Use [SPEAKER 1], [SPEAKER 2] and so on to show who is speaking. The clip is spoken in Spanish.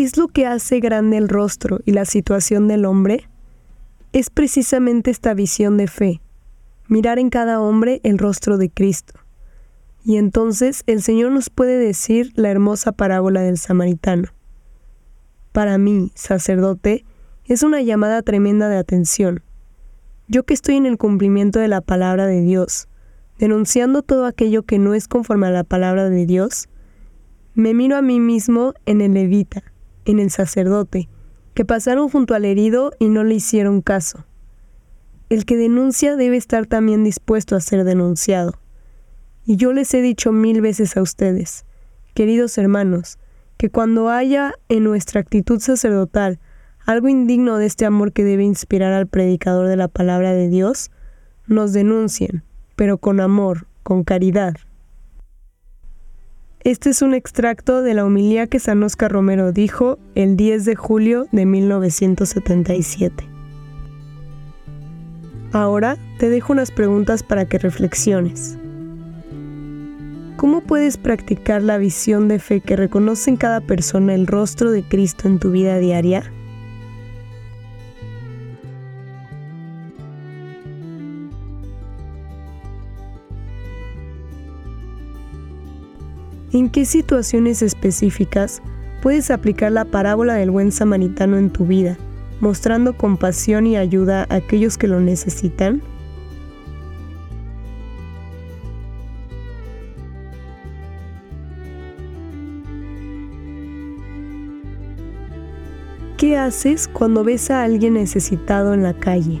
[SPEAKER 1] ¿Qué es lo que hace grande el rostro y la situación del hombre? Es precisamente esta visión de fe, mirar en cada hombre el rostro de Cristo. Y entonces el Señor nos puede decir la hermosa parábola del samaritano. Para mí, sacerdote, es una llamada tremenda de atención. Yo que estoy en el cumplimiento de la palabra de Dios, denunciando todo aquello que no es conforme a la palabra de Dios, me miro a mí mismo en el levita, en el sacerdote, que pasaron junto al herido y no le hicieron caso. El que denuncia debe estar también dispuesto a ser denunciado. Y yo les he dicho mil veces a ustedes, queridos hermanos, que cuando haya en nuestra actitud sacerdotal algo indigno de este amor que debe inspirar al predicador de la palabra de Dios, nos denuncien, pero con amor, con caridad, este es un extracto de la homilía que San Oscar Romero dijo el 10 de julio de 1977. Ahora te dejo unas preguntas para que reflexiones. ¿Cómo puedes practicar la visión de fe que reconoce en cada persona el rostro de Cristo en tu vida diaria? ¿En qué situaciones específicas puedes aplicar la parábola del buen samaritano en tu vida, mostrando compasión y ayuda a aquellos que lo necesitan? ¿Qué haces cuando ves a alguien necesitado en la calle?